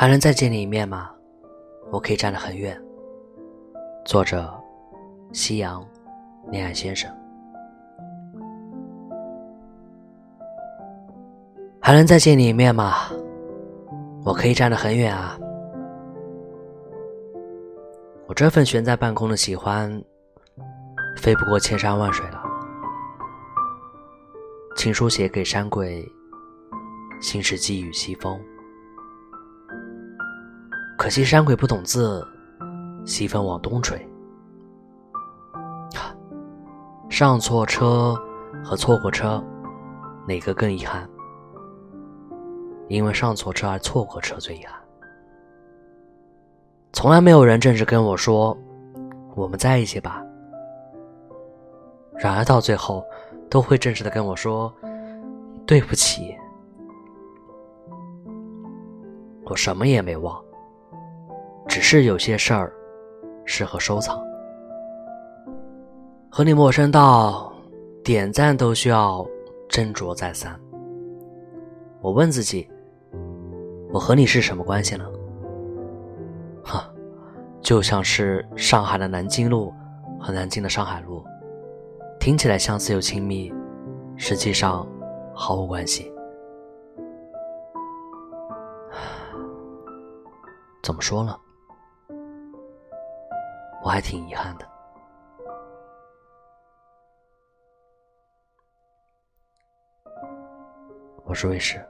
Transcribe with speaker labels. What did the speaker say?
Speaker 1: 还能再见你一面吗？我可以站得很远。作者：夕阳，恋爱先生。还能再见你一面吗？我可以站得很远啊。我这份悬在半空的喜欢，飞不过千山万水了。情书写给山鬼，心事寄予西风。可惜山鬼不懂字，西风往东吹。上错车和错过车，哪个更遗憾？因为上错车而错过车最遗憾。从来没有人正式跟我说“我们在一起吧”，然而到最后都会正式的跟我说“对不起”。我什么也没忘。只是有些事儿适合收藏。和你陌生到点赞都需要斟酌再三。我问自己：我和你是什么关系呢？哈，就像是上海的南京路和南京的上海路，听起来相似又亲密，实际上毫无关系。怎么说呢？我还挺遗憾的。我是卫士，